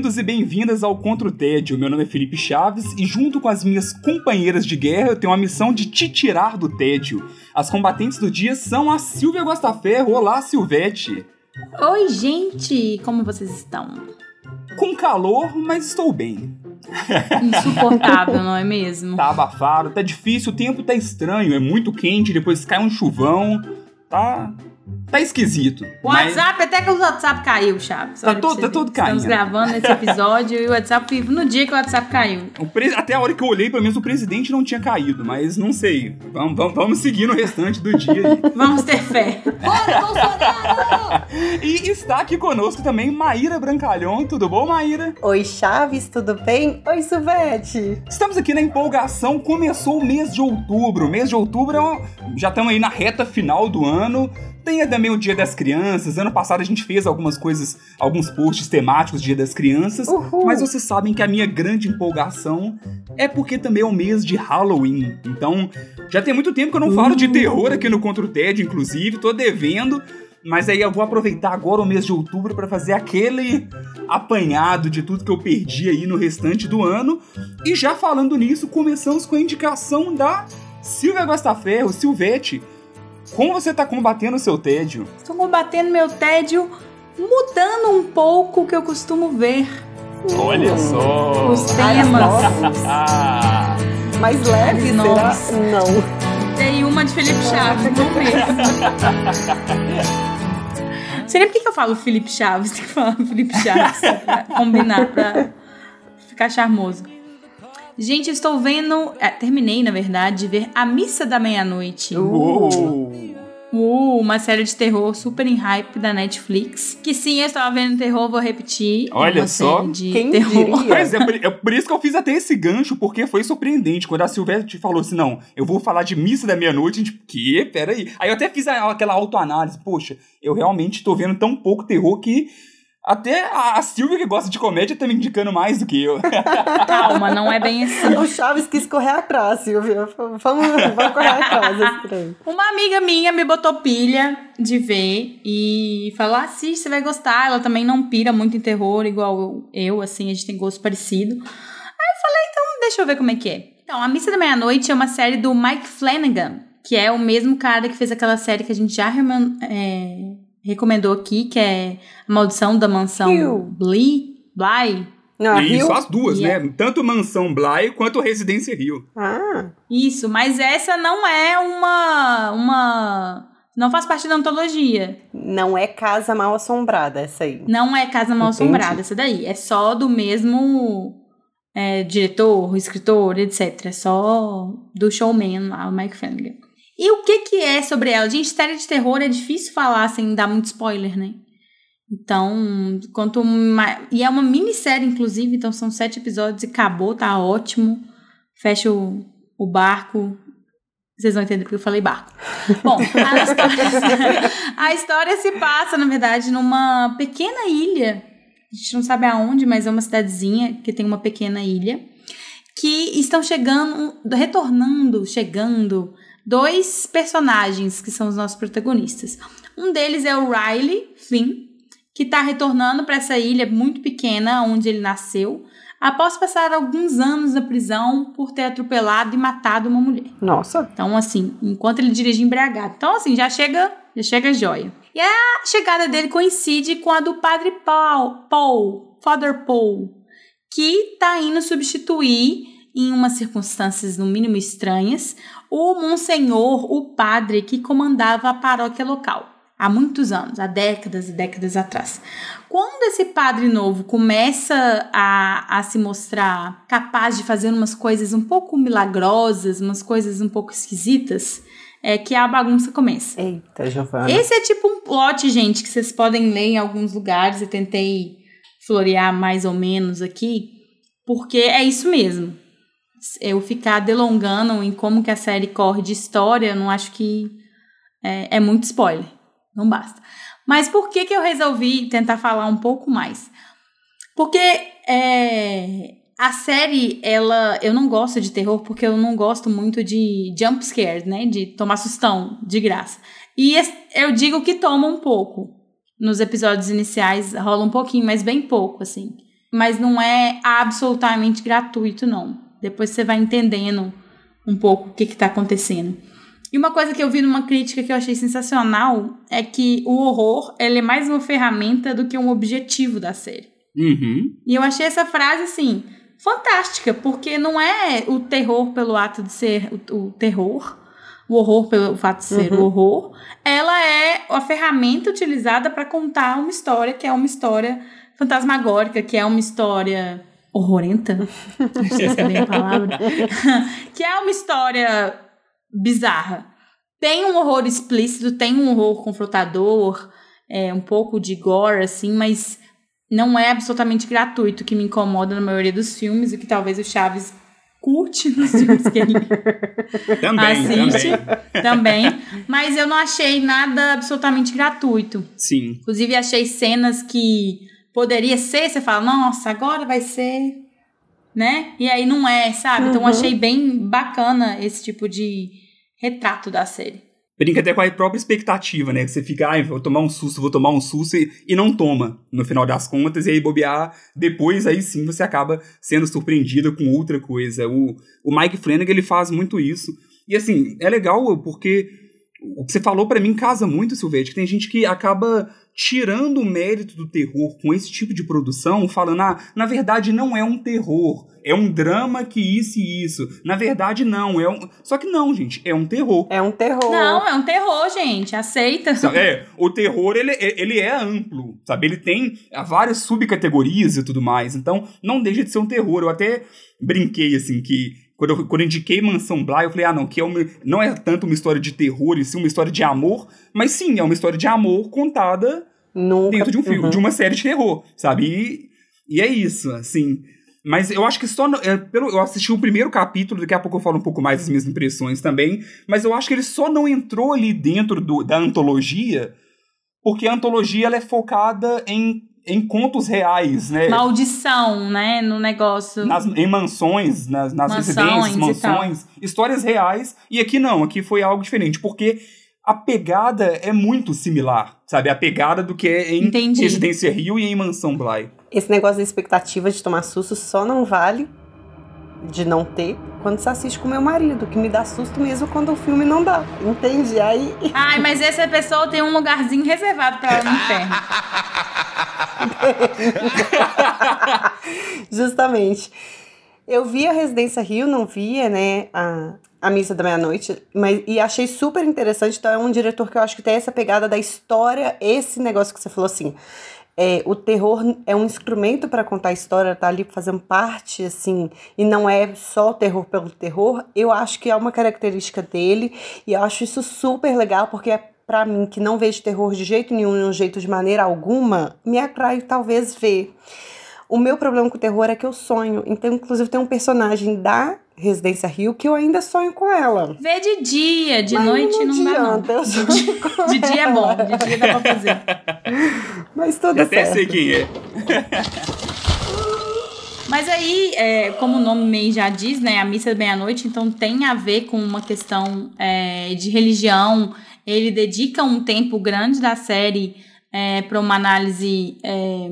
Bem-vindos e bem-vindas ao Contra o Tédio. Meu nome é Felipe Chaves e, junto com as minhas companheiras de guerra, eu tenho a missão de te tirar do tédio. As combatentes do dia são a Silvia Gostaferro. Olá, Silvete. Oi, gente! Como vocês estão? Com calor, mas estou bem. Insuportável, não é mesmo? Tá abafado, tá difícil, o tempo tá estranho, é muito quente, depois cai um chuvão. Tá Tá esquisito. O mas... WhatsApp, até que o WhatsApp caiu, Chaves. Tá, todo, tá todo caindo. Estamos gravando esse episódio e o WhatsApp, no dia que o WhatsApp caiu. O pre... Até a hora que eu olhei, pelo menos o presidente não tinha caído, mas não sei. Vamos, vamos, vamos seguir no restante do dia vamos ter fé. Bora, Bolsonaro! e está aqui conosco também Maíra Brancalhão. Tudo bom, Maíra? Oi, Chaves, tudo bem? Oi, Suvete. Estamos aqui na empolgação. Começou o mês de outubro. O mês de outubro é já estamos aí na reta final do ano. Tem também o Dia das Crianças. Ano passado a gente fez algumas coisas, alguns posts temáticos Dia das Crianças. Uhul. Mas vocês sabem que a minha grande empolgação é porque também é o mês de Halloween. Então, já tem muito tempo que eu não falo de terror aqui no Contra o TED, inclusive. Tô devendo. Mas aí eu vou aproveitar agora o mês de outubro para fazer aquele apanhado de tudo que eu perdi aí no restante do ano. E já falando nisso, começamos com a indicação da Silvia Gostaferro, Silvete como você está combatendo o seu tédio? Estou combatendo meu tédio mudando um pouco o que eu costumo ver. Olha só! Os temas. Mais leve, Nossa. será? Não. Tem uma de Felipe Chaves, vamos ver. Seria por que eu falo Felipe Chaves? Tem que falar Felipe Chaves pra combinar, pra ficar charmoso. Gente, estou vendo. É, terminei, na verdade, de ver A Missa da Meia-Noite. Uh. Uh, uma série de terror super em hype da Netflix. Que sim, eu estava vendo terror, vou repetir. Olha só. de Quem terror. Mas é, é, por isso que eu fiz até esse gancho, porque foi surpreendente. Quando a Silvestre falou assim: não, eu vou falar de Missa da Meia-Noite, a gente, que? Peraí. Aí eu até fiz aquela autoanálise. Poxa, eu realmente tô vendo tão pouco terror que até a Silvia, que gosta de comédia, tá me indicando mais do que eu. Calma, não é bem assim. O Chaves quis correr atrás, Silvia. Vamos, vamos correr atrás Uma amiga minha me botou pilha de ver e falou: assiste, você vai gostar. Ela também não pira muito em terror, igual eu, assim, a gente tem gosto parecido. Aí eu falei: então deixa eu ver como é que é. Então, A Missa da Meia-Noite é uma série do Mike Flanagan, que é o mesmo cara que fez aquela série que a gente já é, recomendou aqui, que é A Maldição da Mansão Bly. Bly. Não, Isso, Rio? as duas, yeah. né? Tanto Mansão Bly quanto Residência Rio. Ah. Isso, mas essa não é uma. uma. Não faz parte da antologia. Não é Casa Mal Assombrada, essa aí. Não é Casa Mal Entendi. Assombrada, essa daí. É só do mesmo é, diretor, escritor, etc. É só do showman lá, o Mike Flanagan. E o que que é sobre ela? Gente, série de terror é difícil falar sem dar muito spoiler, né? Então, quanto mais... E é uma minissérie, inclusive, então são sete episódios e acabou, tá ótimo. Fecha o, o barco. Vocês vão entender porque eu falei barco. Bom, a história, a história se passa, na verdade, numa pequena ilha. A gente não sabe aonde, mas é uma cidadezinha que tem uma pequena ilha. Que estão chegando, retornando, chegando dois personagens que são os nossos protagonistas. Um deles é o Riley Flynn, que está retornando para essa ilha muito pequena onde ele nasceu, após passar alguns anos na prisão por ter atropelado e matado uma mulher. Nossa. Então, assim, enquanto ele dirige embriagado. Então, assim, já chega, já chega joia. E a chegada dele coincide com a do padre Paul, Paul Father Paul, que está indo substituir em umas circunstâncias no mínimo estranhas, o monsenhor, o padre que comandava a paróquia local há muitos anos, há décadas e décadas atrás. Quando esse padre novo começa a, a se mostrar capaz de fazer umas coisas um pouco milagrosas, umas coisas um pouco esquisitas, é que a bagunça começa. Eita, Giovana. Esse é tipo um plot, gente, que vocês podem ler em alguns lugares. Eu tentei florear mais ou menos aqui, porque é isso mesmo. Eu ficar delongando em como que a série corre de história, não acho que é, é muito spoiler. Não basta. Mas por que, que eu resolvi tentar falar um pouco mais? Porque é, a série, ela. Eu não gosto de terror porque eu não gosto muito de jump scares, né? De tomar sustão de graça. E eu digo que toma um pouco. Nos episódios iniciais rola um pouquinho, mas bem pouco, assim. Mas não é absolutamente gratuito, não. Depois você vai entendendo um pouco o que, está acontecendo. E uma coisa que eu vi numa crítica que eu achei sensacional é que o horror ele é mais uma ferramenta do que um objetivo da série. Uhum. E eu achei essa frase assim fantástica, porque não é o terror pelo ato de ser o, o terror, o horror pelo fato de ser uhum. o horror, ela é a ferramenta utilizada para contar uma história que é uma história fantasmagórica, que é uma história horrorenta, não sei se é bem a palavra, que é uma história bizarra. Tem um horror explícito, tem um horror confrontador, é, um pouco de gore, assim, mas não é absolutamente gratuito, que me incomoda na maioria dos filmes, e que talvez o Chaves curte nos filmes que ele também, assiste. Também. também. Mas eu não achei nada absolutamente gratuito. Sim. Inclusive, achei cenas que poderia ser, você fala, nossa, agora vai ser. Né? E aí não é, sabe? Então, uhum. Então achei bem bacana esse tipo de retrato da série brinca até com a própria expectativa, né? Você fica, ai, vou tomar um susto, vou tomar um susto e, e não toma, no final das contas, e aí bobear, depois aí sim você acaba sendo surpreendido com outra coisa. O, o Mike Flanagan, ele faz muito isso. E assim, é legal porque o que você falou para mim casa muito, Silvete, que tem gente que acaba tirando o mérito do terror com esse tipo de produção, falando, ah, na verdade não é um terror, é um drama que isso e isso. Na verdade, não, é um. Só que não, gente, é um terror. É um terror. Não, é um terror, gente. Aceita. É, o terror, ele, ele é amplo, sabe? Ele tem várias subcategorias e tudo mais. Então, não deixa de ser um terror. Eu até brinquei, assim, que quando eu, quando eu indiquei Mansão Bly, eu falei, ah, não, que é uma, não é tanto uma história de terror, e sim uma história de amor, mas sim, é uma história de amor contada Nunca. dentro de um filme, uhum. de uma série de terror, sabe? E, e é isso, assim. Mas eu acho que só. É, pelo, eu assisti o primeiro capítulo, daqui a pouco eu falo um pouco mais das minhas impressões também. Mas eu acho que ele só não entrou ali dentro do, da antologia, porque a antologia ela é focada em em contos reais, né? Maldição, né? No negócio. Nas, em mansões, nas, nas mansões residências, mansões, histórias reais. E aqui não, aqui foi algo diferente, porque a pegada é muito similar, sabe? A pegada do que é em Entendi. Residência Rio e em Mansão Bly. Esse negócio da expectativa de tomar susto só não vale de não ter quando você assiste com meu marido, que me dá susto mesmo quando o filme não dá. Entende? Aí. Ai, mas essa pessoa tem um lugarzinho reservado para ela no inferno. Justamente. Eu vi a Residência Rio, não via, né, a, a Missa da Meia-Noite, mas e achei super interessante. Então, é um diretor que eu acho que tem essa pegada da história, esse negócio que você falou assim. É, o terror é um instrumento para contar a história, tá ali fazendo parte, assim, e não é só o terror pelo terror. Eu acho que é uma característica dele, e eu acho isso super legal, porque é para mim, que não vejo terror de jeito nenhum, de um jeito de maneira alguma, me atrai talvez ver. O meu problema com o terror é que eu sonho. Então, inclusive, tem um personagem da Residência Rio que eu ainda sonho com ela. Vê de dia, de Mas noite não, não adianta, dá não. De, de dia é bom, de dia dá pra fazer. Mas tudo eu certo. Até sei quem é. Mas aí, é, como o nome meio já diz, né, a missa da meia-noite, então tem a ver com uma questão é, de religião. Ele dedica um tempo grande da série é, para uma análise é,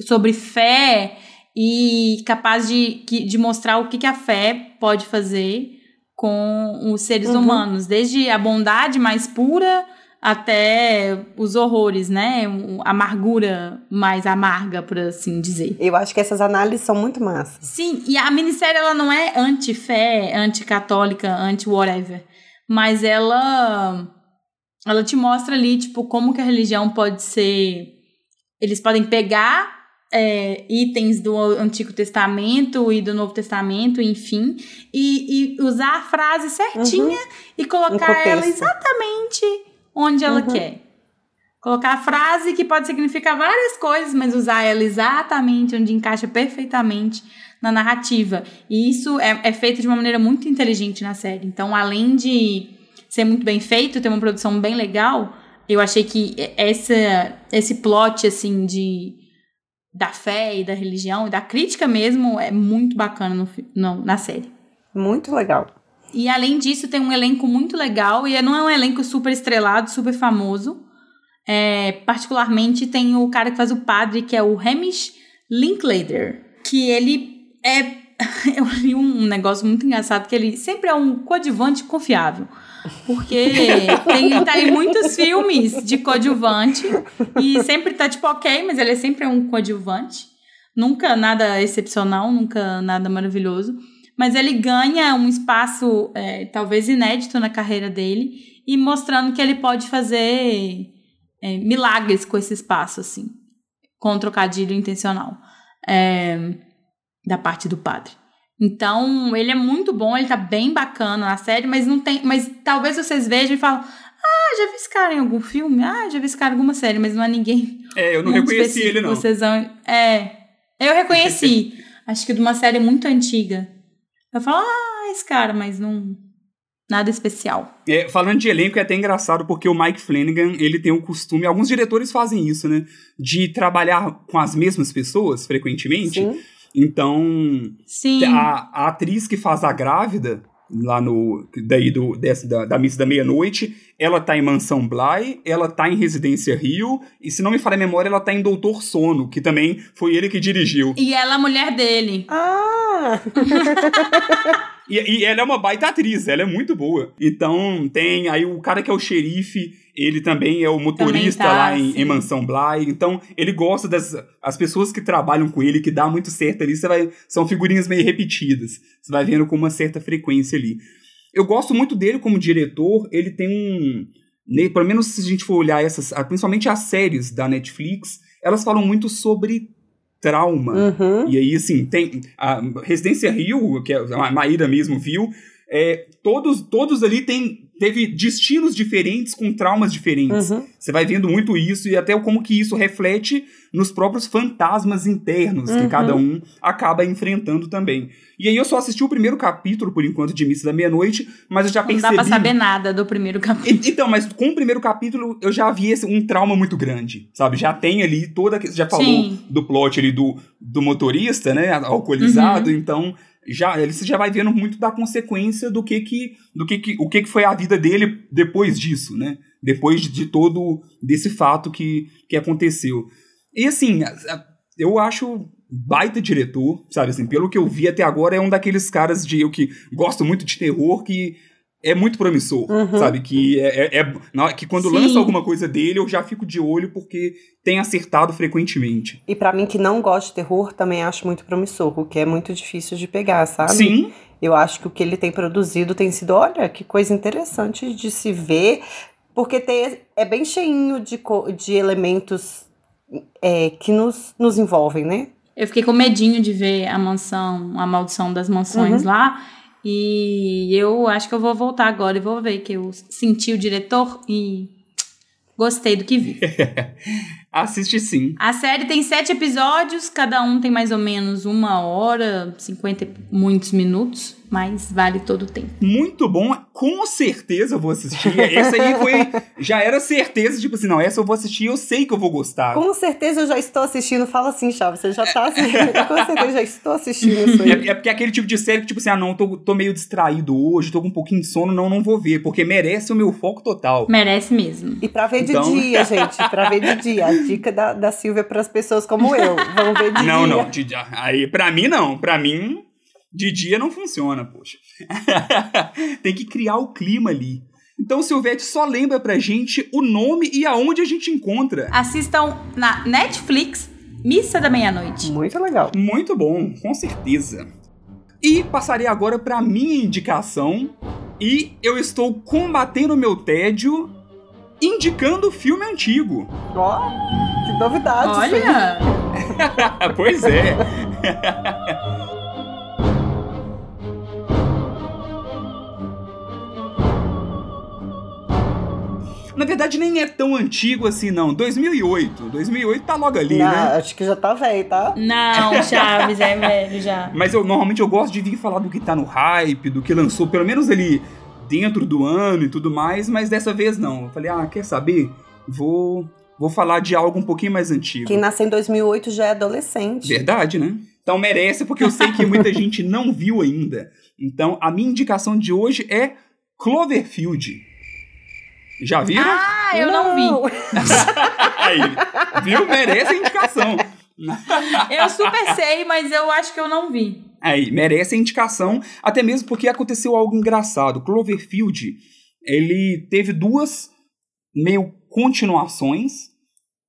sobre fé e capaz de, de mostrar o que, que a fé pode fazer com os seres uhum. humanos, desde a bondade mais pura até os horrores, né? A amargura mais amarga, por assim dizer. Eu acho que essas análises são muito massas. Sim, e a minissérie ela não é anti-fé, anti-católica, anti-whatever, mas ela ela te mostra ali, tipo, como que a religião pode ser eles podem pegar é, itens do Antigo Testamento e do Novo Testamento, enfim, e, e usar a frase certinha uhum. e colocar ela exatamente onde ela uhum. quer. Colocar a frase que pode significar várias coisas, mas usar ela exatamente onde encaixa perfeitamente na narrativa. E isso é, é feito de uma maneira muito inteligente na série. Então, além de ser muito bem feito, ter uma produção bem legal, eu achei que essa, esse plot, assim, de da fé e da religião e da crítica mesmo é muito bacana no, no, na série. Muito legal. E além disso, tem um elenco muito legal, e não é um elenco super estrelado, super famoso. É, particularmente tem o cara que faz o padre, que é o Hamish Linklater, que ele é. Eu li um negócio muito engraçado, que ele sempre é um coadjuvante confiável. Porque tem, tá em muitos filmes de coadjuvante e sempre tá tipo ok, mas ele é sempre um coadjuvante. Nunca nada excepcional, nunca nada maravilhoso. Mas ele ganha um espaço, é, talvez inédito na carreira dele, e mostrando que ele pode fazer é, milagres com esse espaço, assim, com um trocadilho intencional é, da parte do padre. Então, ele é muito bom, ele tá bem bacana na série, mas não tem. Mas talvez vocês vejam e falem. Ah, já vi esse cara em algum filme? Ah, já vi esse cara em alguma série, mas não é ninguém. É, eu não reconheci ele, não. Vocês vão... É, eu reconheci. acho que de uma série muito antiga. Eu falo, ah, esse cara, mas não. Nada especial. É, falando de elenco, é até engraçado porque o Mike Flanagan, ele tem o costume, alguns diretores fazem isso, né? De trabalhar com as mesmas pessoas frequentemente. Sim então, Sim. A, a atriz que faz a grávida, lá no. Daí do, dessa, da, da missa da meia-noite, ela tá em Mansão Bly, ela tá em Residência Rio, e se não me falha a memória, ela tá em Doutor Sono, que também foi ele que dirigiu. E ela é a mulher dele. Ah! e, e ela é uma baita atriz, ela é muito boa. Então, tem aí o cara que é o xerife ele também é o motorista tá, lá em, em, Mansão Bly. Então, ele gosta das as pessoas que trabalham com ele, que dá muito certo ali, você vai, são figurinhas meio repetidas. Você vai vendo com uma certa frequência ali. Eu gosto muito dele como diretor, ele tem um. Pelo menos se a gente for olhar essas, principalmente as séries da Netflix, elas falam muito sobre trauma. Uhum. E aí, assim, tem a Residência Rio, que a Maíra mesmo viu, é, todos, todos ali tem teve destinos diferentes com traumas diferentes. Uhum. Você vai vendo muito isso e até como que isso reflete nos próprios fantasmas internos uhum. que cada um acaba enfrentando também. E aí eu só assisti o primeiro capítulo, por enquanto, de Missa da Meia-Noite, mas eu já percebi... Não dá pra saber nada do primeiro capítulo. Então, mas com o primeiro capítulo eu já vi esse, um trauma muito grande, sabe? Já tem ali toda... Você já falou Sim. do plot ali do, do motorista, né? Alcoolizado, uhum. então já ele já vai vendo muito da consequência do que que do que, que o que, que foi a vida dele depois disso, né? Depois de, todo desse fato que, que aconteceu. E assim, eu acho baita diretor, sabe assim, pelo que eu vi até agora é um daqueles caras de eu que gosto muito de terror que é muito promissor, uhum. sabe? Que, é, é, é que quando Sim. lança alguma coisa dele, eu já fico de olho porque tem acertado frequentemente. E para mim que não gosta de terror, também acho muito promissor, o que é muito difícil de pegar, sabe? Sim. Eu acho que o que ele tem produzido tem sido, olha, que coisa interessante de se ver, porque tem, é bem cheinho de, de elementos é, que nos, nos envolvem, né? Eu fiquei com medinho de ver a mansão, a maldição das mansões uhum. lá. E eu acho que eu vou voltar agora e vou ver que eu senti o diretor e gostei do que vi. Assiste sim. A série tem sete episódios, cada um tem mais ou menos uma hora, cinquenta e muitos minutos mas vale todo o tempo. Muito bom, com certeza eu vou assistir. Essa aí foi. já era certeza, tipo assim, não, essa eu vou assistir eu sei que eu vou gostar. Com certeza eu já estou assistindo. Fala assim, Chaves, você já tá assistindo. com certeza eu já estou assistindo isso aí. É, é, porque é aquele tipo de série que, tipo assim, ah, não, tô, tô meio distraído hoje, tô com um pouquinho de sono, não, não vou ver, porque merece o meu foco total. Merece mesmo. E pra ver então... de dia, gente, pra ver de dia. A dica da, da Silvia pras pessoas como eu. Vamos ver de não, dia. Não, não, de, aí pra mim não. Pra mim de dia não funciona, poxa. Tem que criar o clima ali. Então, Silvete, só lembra pra gente o nome e aonde a gente encontra. Assistam na Netflix Missa da Meia-Noite. Muito legal. Muito bom, com certeza. E passarei agora pra minha indicação. E eu estou combatendo o meu tédio indicando filme antigo. Ó, oh, que novidade. Olha! pois é. verdade, nem é tão antigo assim, não. 2008. 2008 tá logo ali, Não, né? Acho que já tá velho, tá? Não, Chaves é velho já. Mas eu normalmente eu gosto de vir falar do que tá no hype, do que lançou, pelo menos ali dentro do ano e tudo mais, mas dessa vez não. Eu falei, ah, quer saber? Vou, vou falar de algo um pouquinho mais antigo. Quem nasceu em 2008 já é adolescente. Verdade, né? Então merece, porque eu sei que muita gente não viu ainda. Então a minha indicação de hoje é Cloverfield. Já viram? Ah, eu não, vi. Aí, viu? Merece a indicação. Eu super sei, mas eu acho que eu não vi. Aí, merece a indicação, até mesmo porque aconteceu algo engraçado. Cloverfield, ele teve duas meio continuações,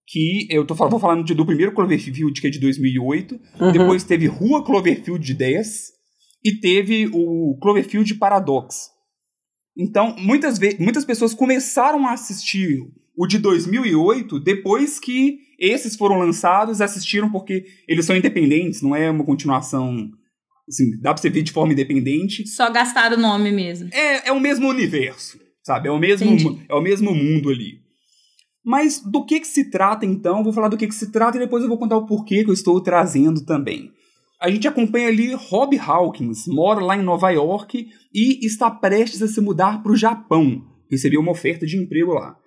que eu tô falando, vou falando de- do primeiro Cloverfield, que é de 2008, Uhum. depois teve Rua Cloverfield de 10 e teve o Cloverfield Paradox. Então, muitas, muitas pessoas começaram a assistir o de 2008 depois que esses foram lançados, assistiram porque eles são independentes, não é uma continuação. Assim, dá pra você ver de forma independente. Só gastaram o nome mesmo. É, é o mesmo universo, sabe? É o mesmo, Entendi. é o mesmo mundo ali. Mas do que que se trata então? Vou falar do que que se trata e depois eu vou contar o porquê que eu estou trazendo também. A gente acompanha ali Rob Hawkins, mora lá em Nova York e está prestes a se mudar para o Japão. Recebeu uma oferta de emprego lá.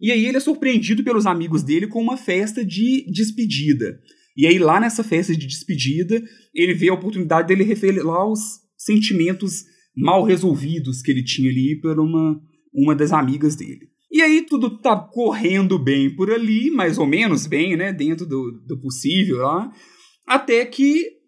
E aí ele é surpreendido pelos amigos dele com uma festa de despedida. E aí lá nessa festa de despedida, ele vê a oportunidade dele revelar os sentimentos mal resolvidos que ele tinha ali por uma, uma das amigas dele. E aí tudo tá correndo bem por ali, mais ou menos bem, né, dentro do, do possível lá, até que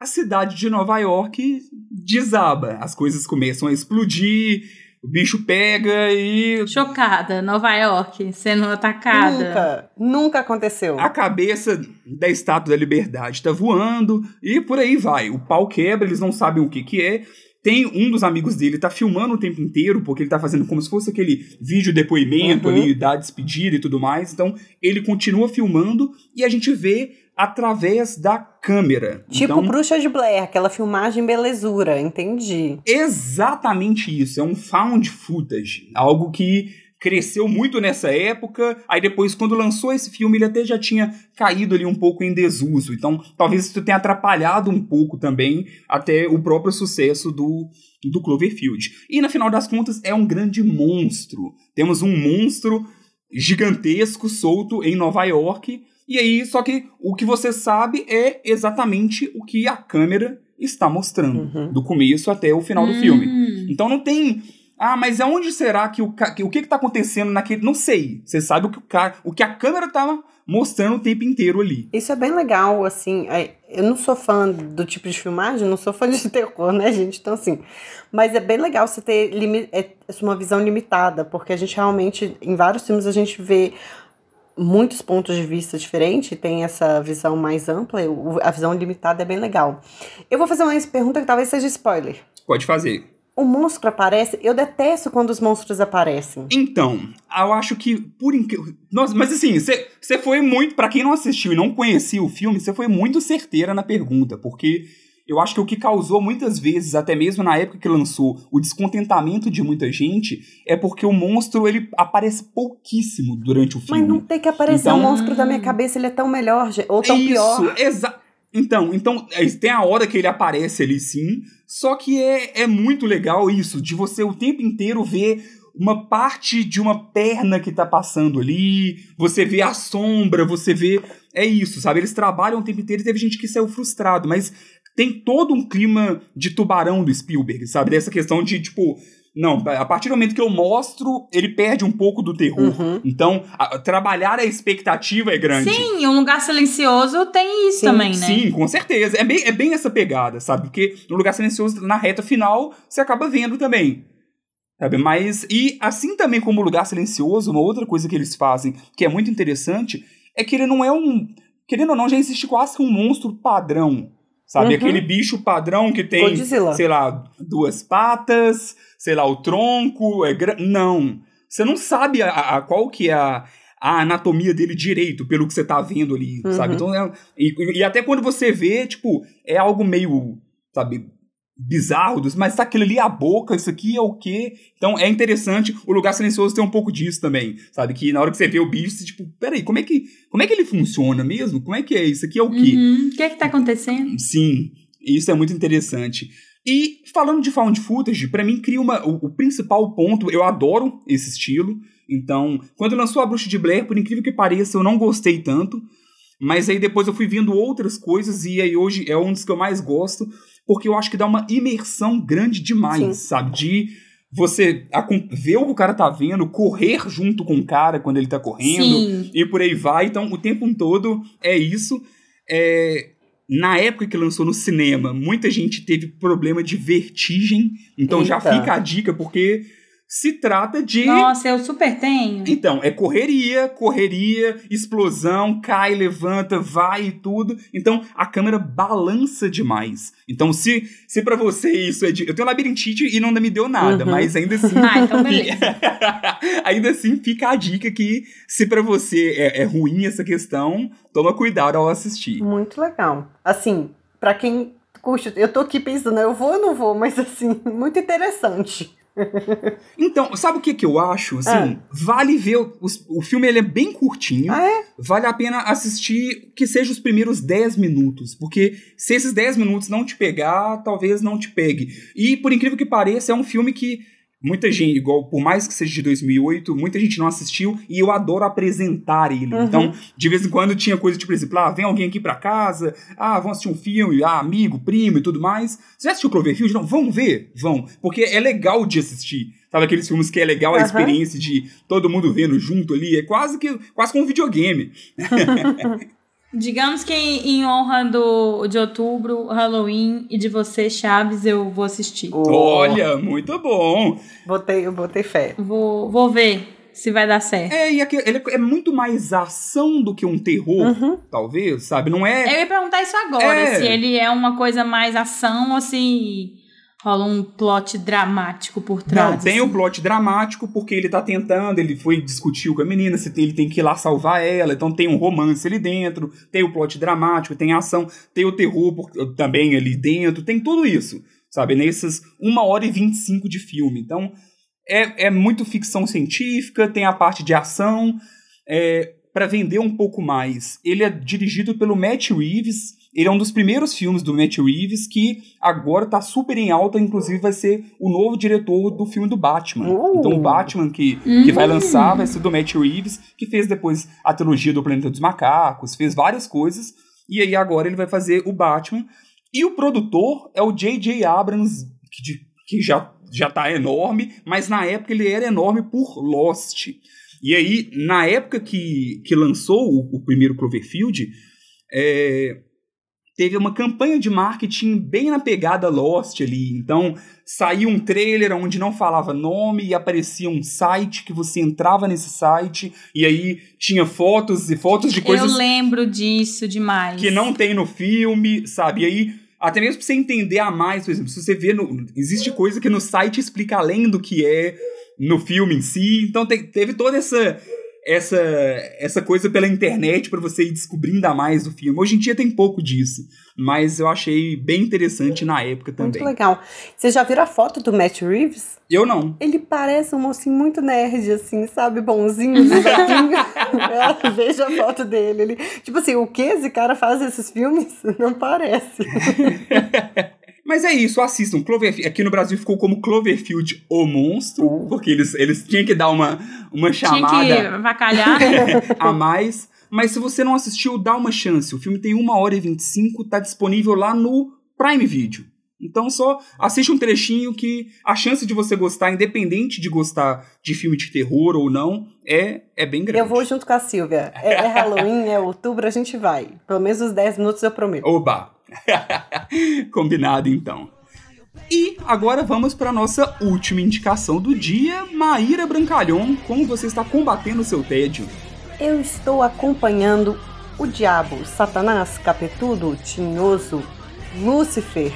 a cidade de Nova York desaba. As coisas começam a explodir, o bicho pega e Chocada, Nova York, sendo atacada. Nunca, nunca aconteceu. a cabeça da Estátua da Liberdade tá voando e por aí vai. O pau quebra, eles não sabem o que que é. Tem um dos amigos dele, tá filmando o tempo inteiro, porque ele tá fazendo como se fosse aquele vídeo depoimento Uhum. ali, da despedida e tudo mais. Então, ele continua filmando e a gente vê através da câmera. Tipo então, Bruxa de Blair, aquela filmagem belezura, entendi. exatamente isso. É um found footage. Algo que cresceu muito nessa época. Aí depois, quando lançou esse filme, ele até já tinha caído ali um pouco em desuso. Então, talvez isso tenha atrapalhado um pouco também até o próprio sucesso do, do Cloverfield. E, no final das contas, é um grande monstro. Temos um monstro gigantesco solto em Nova York. E aí, só que o que você sabe é exatamente o que a câmera está mostrando, Uhum. do começo até o final do Hum. filme. Então não tem. Ah, mas aonde será que o que, o que, que tá acontecendo naquele. Não sei. Você sabe o que o cara. O que a câmera tava mostrando o tempo inteiro ali. Isso é bem legal, assim. é, Eu não sou fã do tipo de filmagem, não sou fã de terror, né, gente? Então, assim. Mas é bem legal você ter limi- é, uma visão limitada, porque a gente realmente, em vários filmes, a gente vê muitos pontos de vista diferentes, tem essa visão mais ampla, a visão limitada é bem legal. Eu vou fazer uma pergunta que talvez seja spoiler. Pode fazer. O monstro aparece, eu detesto quando os monstros aparecem. Então, eu acho que por incrível. Nossa, mas assim, você foi muito. Pra quem não assistiu e não conhecia o filme, você foi muito certeira na pergunta, porque eu acho que o que causou muitas vezes, até mesmo na época que lançou, o descontentamento de muita gente é porque o monstro ele aparece pouquíssimo durante o filme. Mas não tem que aparecer Então- um monstro da minha cabeça, ele é tão melhor, ou tão Isso, pior. exa então, então, é, tem a hora que ele aparece ali sim, só que é, é muito legal isso, de você o tempo inteiro ver uma parte de uma perna que tá passando ali, você vê a sombra, você vê. É isso, sabe? Eles trabalham o tempo inteiro e teve gente que saiu frustrado, mas tem todo um clima de tubarão do Spielberg, sabe? Dessa questão de, tipo. Não, a partir do momento que eu mostro, ele perde um pouco do terror. Uhum. Então, a- trabalhar a expectativa é grande. Sim, um lugar silencioso tem isso Sim, também, né? Sim, com certeza. É bem, é bem essa pegada, sabe? Porque no lugar silencioso, na reta final, você acaba vendo também. Sabe? Mas, e assim também como o lugar silencioso, uma outra coisa que eles fazem, que é muito interessante, é que ele não é um. Querendo ou não, já existe quase que um monstro padrão. Sabe? Uhum. Aquele bicho padrão que tem, Godzilla. sei lá, duas patas, sei lá, o tronco. É gra... Não. Você não sabe a, a- qual que é a, a anatomia dele direito, pelo que você tá vendo ali, Uhum. sabe? Então, é- e, e até quando você vê, tipo, é algo meio, sabe, bizarro, mas tá aquilo ali a boca, isso aqui é o quê? Então é interessante, o Lugar Silencioso tem um pouco disso também, sabe? Que na hora que você vê o bicho, você tipo, peraí, como é que, como é que ele funciona mesmo? Como é que é? Isso aqui é o quê? Uhum. O que é que tá acontecendo? Sim, isso é muito interessante. E falando de found footage, para mim cria uma, o, o, principal ponto, eu adoro esse estilo, então, quando lançou a Bruxa de Blair, por incrível que pareça, eu não gostei tanto, mas aí depois eu fui vendo outras coisas e aí hoje é um dos que eu mais gosto, porque eu acho que dá uma imersão grande demais, Sim. sabe? De você ver o que o cara tá vendo, correr junto com o cara quando ele tá correndo Sim. e por aí vai. Então, o tempo todo é isso. É, na época que lançou no cinema, muita gente teve problema de vertigem. Então Eita. já fica a dica, porque se trata de. Nossa, eu super tenho. Então, é correria, correria, explosão, cai, levanta, vai e tudo. Então, a câmera balança demais. Então, se, se para você isso é de. Eu tenho labirintite e não me deu nada, uhum. mas ainda assim. ah, então beleza. ainda assim, fica a dica que se para você é, é ruim essa questão, toma cuidado ao assistir. Muito legal. Assim, para quem curte, eu tô aqui pensando, eu vou ou não vou, mas assim, muito interessante. Então, sabe o que, que eu acho? Assim, ah. vale ver. O, o filme ele é bem curtinho. Ah, é? Vale a pena assistir que seja os primeiros 10 minutos. Porque se esses 10 minutos não te pegar, talvez não te pegue. E, por incrível que pareça, é um filme que muita gente, igual, por mais que seja de 2008, muita gente não assistiu e eu adoro apresentar ele. Uhum. Então, de vez em quando tinha coisa tipo, por exemplo, ah, vem alguém aqui pra casa, ah, vamos assistir um filme, ah, amigo, primo e tudo mais. Você já assistiu Cloverfield? Não, vão ver? Vão. Porque é legal de assistir. Sabe aqueles filmes que é legal a uhum. experiência de todo mundo vendo junto ali? É quase que quase como um videogame. Digamos que em honra do, de outubro, Halloween e de você, Chaves, eu vou assistir. Oh. Olha, muito bom. Botei, eu botei fé. Vou, vou ver se vai dar certo. É, e aqui, ele é muito mais ação do que um terror, uhum. talvez, sabe? Não é. Eu ia perguntar isso agora, é... se ele é uma coisa mais ação ou se rola um plot dramático por trás. Não, tem assim. o plot dramático porque ele tá tentando, ele foi discutir com a menina, se ele tem que ir lá salvar ela, então tem um romance ali dentro, tem o plot dramático, tem a ação, tem o terror também ali dentro, tem tudo isso, sabe? Nessas uma hora e 25 de filme. Então, é, é muito ficção científica, tem a parte de ação, é, para vender um pouco mais. Ele é dirigido pelo Matt Reeves, ele é um dos primeiros filmes do Matt Reeves que agora tá super em alta, inclusive vai ser o novo diretor do filme do Batman. Uh. Então o Batman que, uhum. que vai lançar vai ser do Matt Reeves, que fez depois a trilogia do Planeta dos Macacos, fez várias coisas, e aí agora ele vai fazer o Batman. E o produtor é o J.J. Abrams, que, que já, já tá enorme, mas na época ele era enorme por Lost. E aí, na época que, que lançou o, o primeiro Cloverfield, é, teve uma campanha de marketing bem na pegada Lost ali. Então, saiu um trailer onde não falava nome e aparecia um site que você entrava nesse site e aí tinha fotos e fotos de coisas. Eu lembro disso demais. Que não tem no filme, sabe? E aí. Até mesmo pra você entender a mais, por exemplo, se você vê no, Existe coisa que no site explica além do que é no filme em si. Então te, teve toda essa essa, essa coisa pela internet para você ir descobrindo a mais do filme. Hoje em dia tem pouco disso, mas eu achei bem interessante na época também. Muito legal. Você já viu a foto do Matt Reeves? Eu não. Ele parece um mocinho muito nerd, assim, sabe? Bonzinho, Veja a foto dele. Ele, tipo assim, o que esse cara faz nesses filmes? Não parece. Mas é isso, assistam. Cloverfield, aqui no Brasil ficou como Cloverfield o monstro, uhum. porque eles, eles tinham que dar uma, uma chamada. Tinha que vacalhar. a mais. Mas se você não assistiu, dá uma chance. O filme tem 1 hora e 25, tá disponível lá no Prime Video. Então só assiste um trechinho que a chance de você gostar, independente de gostar de filme de terror ou não, é, é bem grande. Eu vou junto com a Silvia. É, é Halloween, é outubro, a gente vai. Pelo menos os 10 minutos eu prometo. Oba! Combinado então. E agora vamos para nossa última indicação do dia, Maíra Brancalhon, como você está combatendo o seu tédio? Eu estou acompanhando o diabo, Satanás, capetudo, tinhoso, Lúcifer,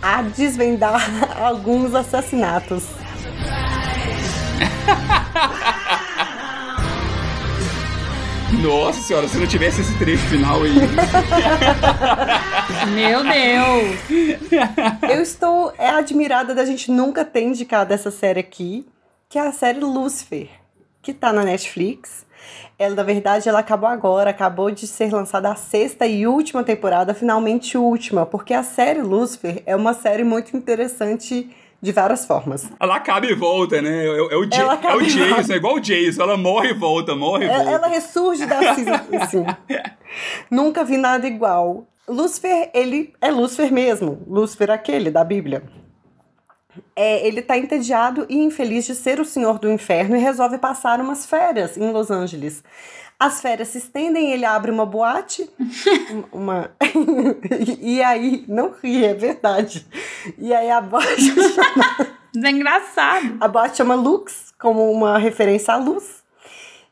a desvendar alguns assassinatos. Nossa senhora, se não tivesse esse trecho final aí. Meu Deus! Eu estou é, admirada da gente nunca ter indicado essa série aqui, que é a série Lucifer, que tá na Netflix. Ela, na verdade, ela acabou agora, acabou de ser lançada a sexta e última temporada, finalmente última, porque a série Lucifer é uma série muito interessante de várias formas. Ela acaba e volta, né? É, é o, Jay, é o Jason, é igual o Jason. Ela morre e volta, morre e volta. Ela ressurge da cinza, assim. Nunca vi nada igual. Lúcifer, ele é Lúcifer mesmo. Lúcifer aquele da Bíblia. É, ele tá entediado e infeliz de ser o senhor do inferno e resolve passar umas férias em Los Angeles. As férias se estendem, ele abre uma boate, uma e aí não ri, é verdade. E aí a boate chama... é engraçado. A boate chama Lux, como uma referência à luz.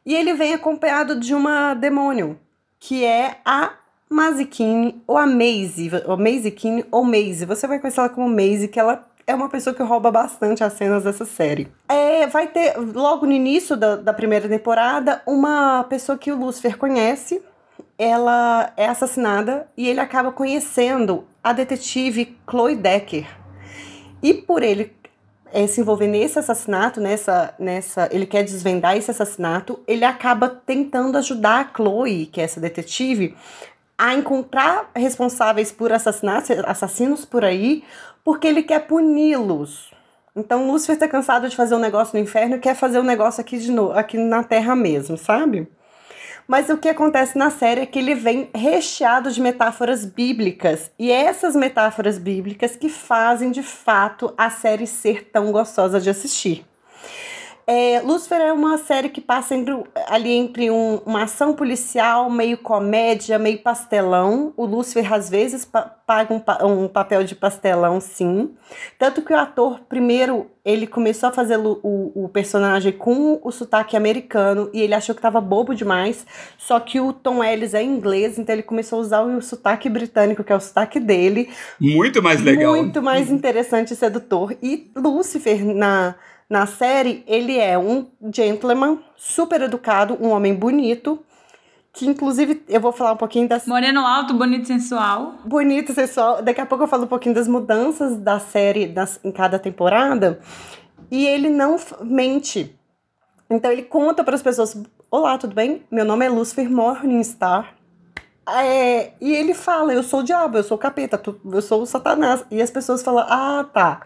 E ele vem acompanhado de uma demônio, que é a Mazikine ou a Maisie, ou Mazikine ou Maisie. Você vai conhecer ela como Maisie, que ela é uma pessoa que rouba bastante as cenas dessa série. É, vai ter, logo no início da, da primeira temporada, uma pessoa que o Lucifer conhece. Ela é assassinada e ele acaba conhecendo a detetive Chloe Decker. E por ele é, se envolver nesse assassinato, nessa, nessa, ele quer desvendar esse assassinato, ele acaba tentando ajudar a Chloe, que é essa detetive, a encontrar responsáveis por assassinatos, assassinos por aí, porque ele quer puni-los. Então Lúcifer tá cansado de fazer um negócio no inferno e quer fazer um negócio aqui de novo, aqui na Terra mesmo, sabe? Mas o que acontece na série é que ele vem recheado de metáforas bíblicas. E é essas metáforas bíblicas que fazem de fato a série ser tão gostosa de assistir. É, Lucifer é uma série que passa entre, ali entre um, uma ação policial, meio comédia, meio pastelão. O Lucifer, às vezes, pa paga um, um, papel de pastelão, sim. Tanto que o ator, primeiro, ele começou a fazer o, o, o personagem com o sotaque americano e ele achou que estava bobo demais. Só que o Tom Ellis é inglês, então ele começou a usar o sotaque britânico, que é o sotaque dele. Muito mais legal. Muito mais interessante e sedutor. E Lucifer, na na série, ele é um gentleman, super educado, um homem bonito, que inclusive eu vou falar um pouquinho das. Moreno alto, bonito sensual. Bonito sensual. Daqui a pouco eu falo um pouquinho das mudanças da série das, em cada temporada. E ele não mente. Então ele conta para as pessoas: Olá, tudo bem? Meu nome é Lucifer Morningstar. É, e ele fala: Eu sou o diabo, eu sou o capeta, eu sou o Satanás. E as pessoas falam: Ah, tá.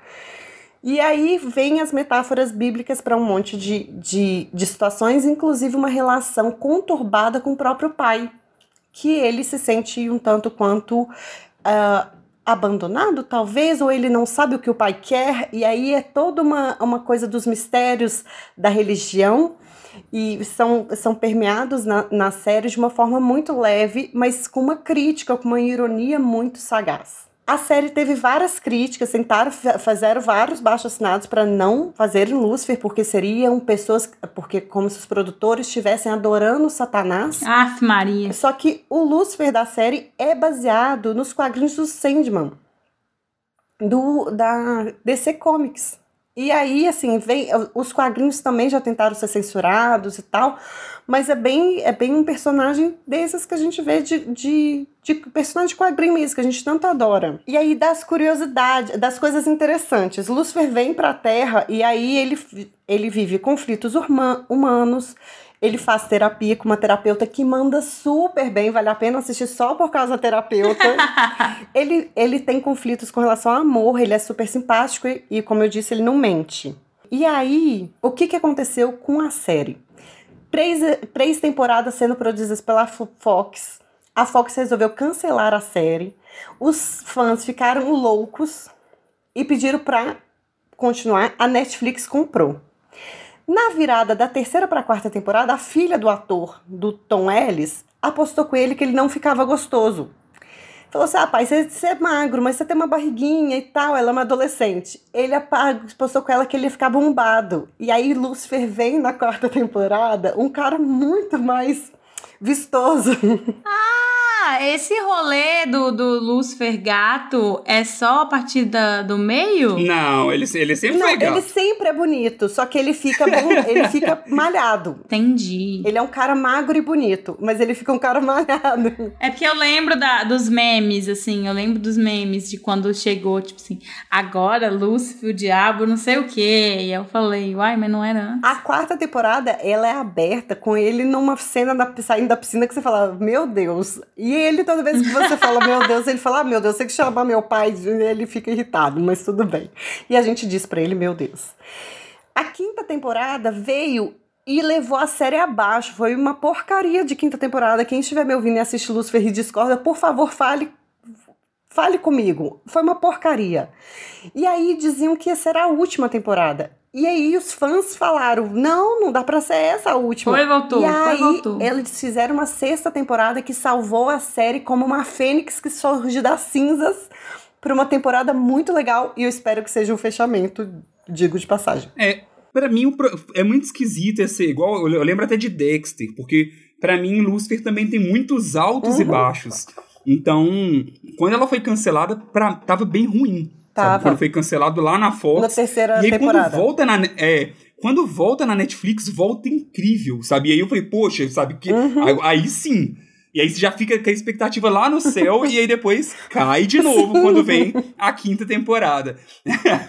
E aí vem as metáforas bíblicas para um monte de, de, de situações, inclusive uma relação conturbada com o próprio pai, que ele se sente um tanto quanto uh, abandonado, talvez, ou ele não sabe o que o pai quer, e aí é toda uma, uma coisa dos mistérios da religião, e são, são permeados na, na série de uma forma muito leve, mas com uma crítica, com uma ironia muito sagaz. A série teve várias críticas, tentaram fazer vários baixos assinados para não fazerem Lúcifer, porque seriam pessoas, porque como se os produtores estivessem adorando Satanás. Aff, Maria. Só que o Lúcifer da série é baseado nos quadrinhos do Sandman, do da DC Comics. E aí, assim, vem, os quadrinhos também já tentaram ser censurados e tal, mas é bem, é bem um personagem desses que a gente vê de, de, de personagem de quadrinho mesmo, que a gente tanto adora. E aí, das curiosidades, das coisas interessantes. Lúcifer vem pra Terra e aí ele, ele vive conflitos humanos, ele faz terapia com uma terapeuta que manda super bem, vale a pena assistir só por causa da terapeuta. ele, ele tem conflitos com relação ao amor, ele é super simpático e, e, como eu disse, ele não mente. E aí, o que, que aconteceu com a série? Três, três temporadas sendo produzidas pela Fox. A Fox resolveu cancelar a série. Os fãs ficaram loucos e pediram para continuar. A Netflix comprou. Na virada da terceira para a quarta temporada, a filha do ator, do Tom Ellis, apostou com ele que ele não ficava gostoso. Falou assim: ah, pai, você, você é magro, mas você tem uma barriguinha e tal. Ela é uma adolescente. Ele apostou com ela que ele ia ficar bombado. E aí, Lucifer vem na quarta temporada, um cara muito mais vistoso. Ah! Ah, esse rolê do, do Lúcifer gato é só a partir da, do meio? Não, ele, ele sempre Não, foi gato. ele sempre é bonito, só que ele fica bom, ele fica malhado. Entendi. Ele é um cara magro e bonito, mas ele fica um cara malhado. É porque eu lembro da, dos memes, assim, eu lembro dos memes de quando chegou, tipo assim, agora Lúcifer, o diabo, não sei o quê. E eu falei, uai, mas não era antes. A quarta temporada, ela é aberta com ele numa cena da, saindo da piscina que você fala, meu Deus. E ele, toda vez que você fala, meu Deus, ele fala, ah, meu Deus, você que chama meu pai, ele fica irritado, mas tudo bem. E a gente diz pra ele, meu Deus. A quinta temporada veio e levou a série abaixo. Foi uma porcaria de quinta temporada. Quem estiver me ouvindo e assiste Lucifer e discorda, por favor, fale fale comigo. Foi uma porcaria. E aí diziam que ia ser a última temporada. E aí os fãs falaram: não, não dá pra ser essa a última. Foi, voltou, e foi, aí voltou. eles fizeram uma sexta temporada que salvou a série como uma fênix que surge das cinzas para uma temporada muito legal. E eu espero que seja um fechamento, digo de passagem. É, pra mim é muito esquisito esse. Igual, eu lembro até de Dexter, porque pra mim Lucifer também tem muitos altos e Uhum. baixos. Então, quando ela foi cancelada, pra, tava bem ruim. Sabe? Tava. Quando foi cancelado lá na Fox. Na terceira e aí, temporada. quando volta na. É, quando volta na Netflix, volta incrível, sabe? E aí eu falei, poxa, sabe? que Uhum. aí, aí sim. E aí você já fica com a expectativa lá no céu e aí depois cai de novo quando vem a quinta temporada.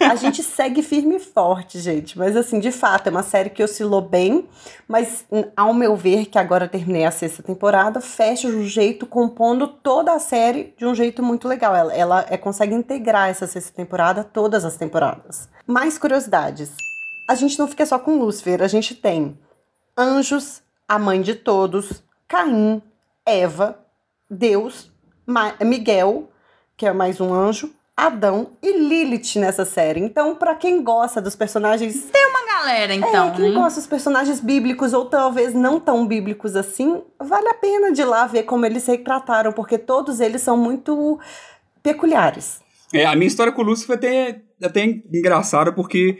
A gente segue firme e forte, gente. Mas, assim, de fato, é uma série que oscilou bem. Mas, ao meu ver, que agora terminei a sexta temporada, fecha de um jeito, compondo toda a série de um jeito muito legal. Ela, ela é, consegue integrar essa sexta temporada, todas as temporadas. Mais curiosidades. A gente não fica só com Lúcifer, a gente tem Anjos, a mãe de todos, Caim, Eva, Deus, Ma- Miguel, que é mais um anjo, Adão e Lilith nessa série. Então, pra quem gosta dos personagens, Uma galera, então, é, quem né? gosta dos personagens bíblicos ou talvez não tão bíblicos assim, vale a pena de ir lá ver como eles se retrataram, porque todos eles são muito peculiares. É, a minha história com o Lúcifer é até, até engraçada, porque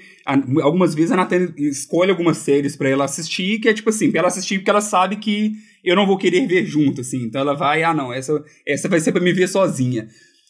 algumas vezes a Nathalie escolhe algumas séries pra ela assistir, que é tipo assim, pra ela assistir porque ela sabe que eu não vou querer ver junto, assim. Então ela vai, ah não, essa, essa vai ser pra me ver sozinha.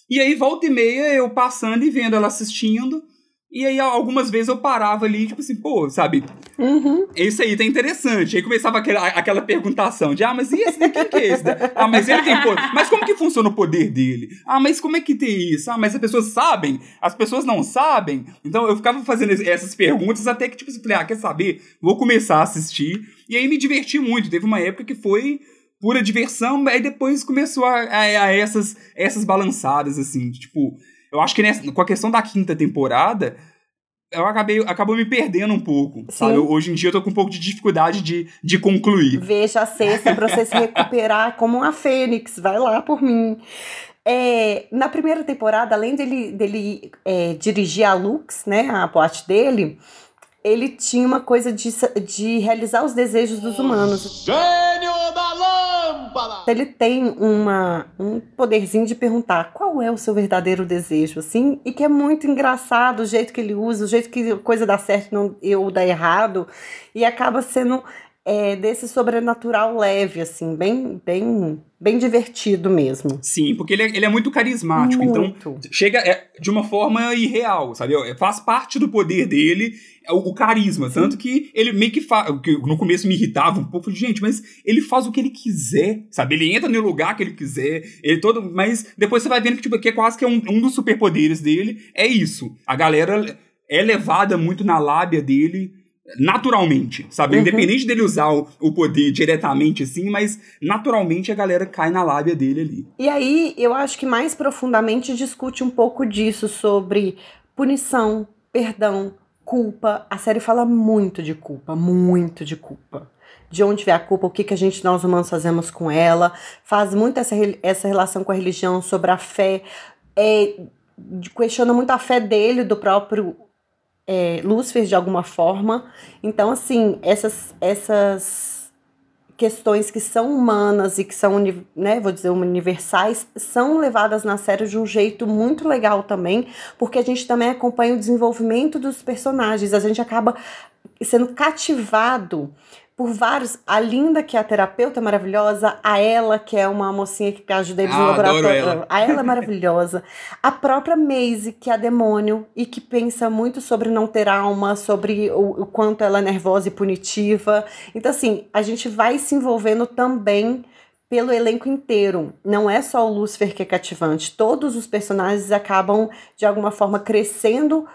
E aí, volta e meia, eu passando e vendo ela assistindo, e aí algumas vezes eu parava ali, tipo assim, pô, sabe, Uhum. esse aí tá interessante. Aí começava aquela, aquela perguntação de, ah, mas e esse daqui que é esse? da- Ah, mas ele tem poder. Mas como que funciona o poder dele? Ah, mas como é que tem isso? Ah, mas as pessoas sabem? As pessoas não sabem? Então eu ficava fazendo es- essas perguntas até que, tipo, assim, falei, ah, quer saber? Vou começar a assistir. E aí me diverti muito. Teve uma época que foi pura diversão, aí depois começou a, a, a essas, essas balançadas, assim, de, tipo... Eu acho que nessa, com a questão da quinta temporada, eu acabei, acabou me perdendo um pouco, sabe? Eu- hoje em dia eu tô com um pouco de dificuldade de, de concluir. Veja a sexta pra você se recuperar como uma fênix. Vai lá por mim. É, na primeira temporada, além dele, dele é, dirigir a Lux, né, a boate dele, ele tinha uma coisa de, de realizar os desejos dos humanos. Gênio da lâmpada! Ele tem uma, um poderzinho de perguntar qual é o seu verdadeiro desejo, assim, e que é muito engraçado o jeito que ele usa, o jeito que coisa dá certo não, ou dá errado, e acaba sendo é, desse sobrenatural leve, assim, bem, bem, bem divertido mesmo. Sim, porque ele é, ele é muito carismático, então Muito. chega é, de uma forma irreal, sabe? É, Faz parte do poder dele é o, o carisma, tanto que ele meio que faz, no começo me irritava um pouco, falei, gente, mas ele faz o que ele quiser, sabe? Ele entra no lugar que ele quiser, ele todo, mas depois você vai vendo que tipo que é quase que é um, um dos superpoderes dele é isso. A galera é levada muito na lábia dele naturalmente, sabe? Uhum. Independente dele usar o, o poder diretamente assim, mas naturalmente a galera cai na lábia dele ali. E aí, eu acho que mais profundamente discute um pouco disso sobre punição, perdão, culpa. A série fala muito de culpa, muito de culpa. De onde vem a culpa, o que, que a gente, nós humanos, fazemos com ela. Faz muito essa, essa relação com a religião, sobre a fé. É, questiona muito a fé dele, do próprio é, Lúcifer, de alguma forma. Então, assim, essas, essas questões que são humanas e que são, né, vou dizer, universais, são levadas na série de um jeito muito legal também, porque a gente também acompanha o desenvolvimento dos personagens, a gente acaba sendo cativado por vários. A Linda, que é a terapeuta maravilhosa, a ela, que é uma mocinha que ajuda eles ah, no laboratório. Ela. A ela é maravilhosa. a própria Maisie, que é demônio e que pensa muito sobre não ter alma, sobre o, o quanto ela é nervosa e punitiva. Então, assim, a gente vai se envolvendo também pelo elenco inteiro. Não é só o Lucifer que é cativante. Todos os personagens acabam, de alguma forma, crescendo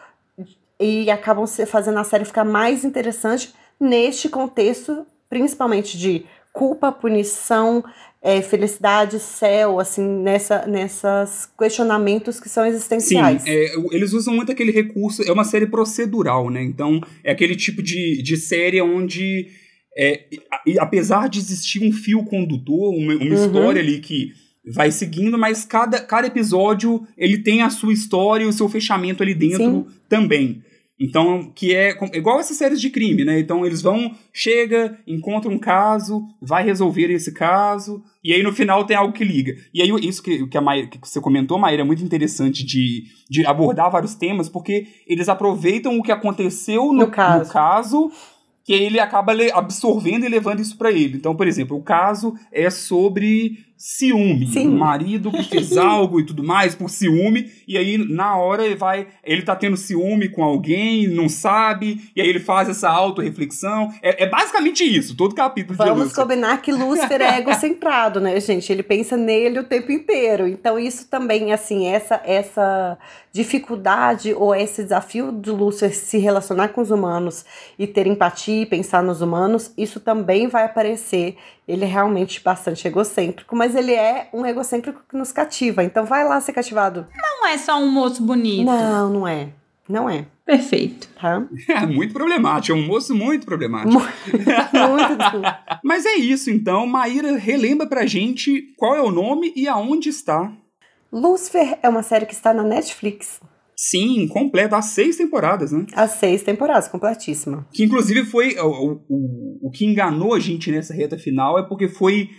e acabam fazendo a série ficar mais interessante neste contexto, principalmente de culpa, punição, é, felicidade, céu, assim, nessa, nessas questionamentos que são existenciais. Sim, é, eles usam muito aquele recurso, é uma série procedural, né? Então, é aquele tipo de, de série onde, é, apesar de existir um fio condutor, uma, uma uhum. história ali que vai seguindo, mas cada, cada episódio ele tem a sua história e o seu fechamento ali dentro Sim. também. Então, que é igual essas séries de crime, né? Então, eles vão, chega, encontra um caso, vai resolver esse caso, e aí no final tem algo que liga. E aí, isso que, que, a Maíra, que você comentou, Maíra, é muito interessante de, de abordar vários temas, porque eles aproveitam o que aconteceu no, no caso. No caso que ele acaba absorvendo e levando isso para ele. Então, por exemplo, o caso é sobre ciúme. Sim. O marido que fez algo e tudo mais por ciúme, e aí na hora ele vai, ele tá tendo ciúme com alguém, não sabe, e aí ele faz essa autorreflexão. É, é basicamente isso, todo capítulo Vamos combinar que Lúcifer é egocentrado, né, gente? Ele pensa nele o tempo inteiro. Então isso também, assim, essa essa dificuldade ou esse desafio de Lúcifer se relacionar com os humanos e ter empatia e pensar nos humanos, isso também vai aparecer ele é realmente bastante egocêntrico, mas ele é um egocêntrico que nos cativa. Então vai lá ser cativado. Não é só um moço bonito. Não, não é. Não é. Perfeito. Tá? É muito problemático, é um moço muito problemático. muito Mas é isso então, Maíra relembra pra gente qual é o nome e aonde está. Lucifer é uma série que está na Netflix. Sim, completa, há seis temporadas, né? Há seis temporadas, completíssima. Que inclusive foi. O, o, o que enganou a gente nessa reta final é porque foi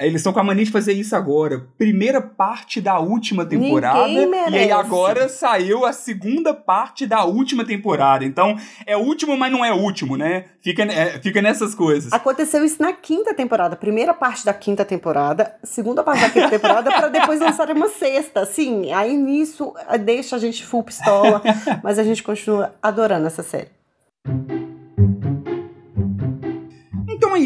eles estão com a mania de fazer isso agora. Primeira parte da última temporada. E aí agora saiu a segunda parte da última temporada. Então, é último, mas não é último, né? Fica, é, fica nessas coisas. Aconteceu isso na quinta temporada. Primeira parte da quinta temporada, segunda parte da quinta temporada, para depois lançar uma sexta. Sim, aí nisso deixa a gente full pistola, mas a gente continua adorando essa série.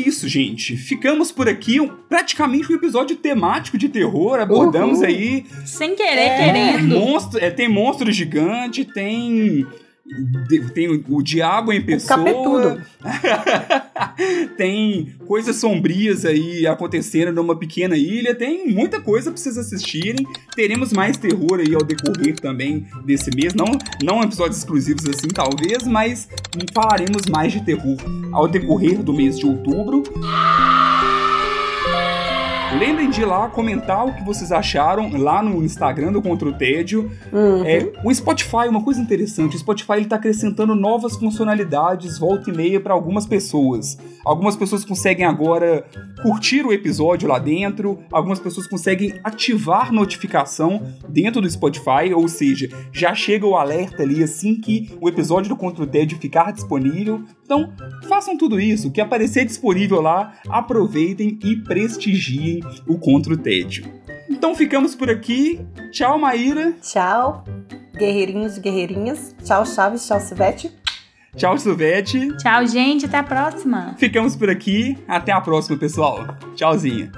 Isso, gente. Ficamos por aqui. Um, praticamente um episódio temático de terror. Abordamos Uhul. aí. Sem querer, é, querendo. Monstro, é, tem monstro gigante, tem tem o, diabo em pessoa. tem coisas sombrias aí acontecendo numa pequena ilha. Tem muita coisa pra vocês assistirem. Teremos mais terror aí ao decorrer também desse mês. Não, não episódios exclusivos assim, talvez, mas falaremos mais de terror ao decorrer do mês de outubro. Lembrem de ir lá comentar o que vocês acharam lá no Instagram do Contra o Tédio. Uhum. É, o Spotify, uma coisa interessante, o Spotify ele tá acrescentando novas funcionalidades volta e meia para algumas pessoas. Algumas pessoas conseguem agora curtir o episódio lá dentro, algumas pessoas conseguem ativar notificação dentro do Spotify, ou seja, já chega o alerta ali assim que o episódio do Contra o Tédio ficar disponível. Então, façam tudo isso, que aparecer disponível lá, aproveitem e prestigiem o Contra o Tédio. Então ficamos por aqui. Tchau, Maíra. Tchau, guerreirinhos e guerreirinhas. Tchau, Chaves. Tchau, Silvete. Tchau, Silvete. Tchau, gente. Até a próxima. Ficamos por aqui. Até a próxima, pessoal. Tchauzinho.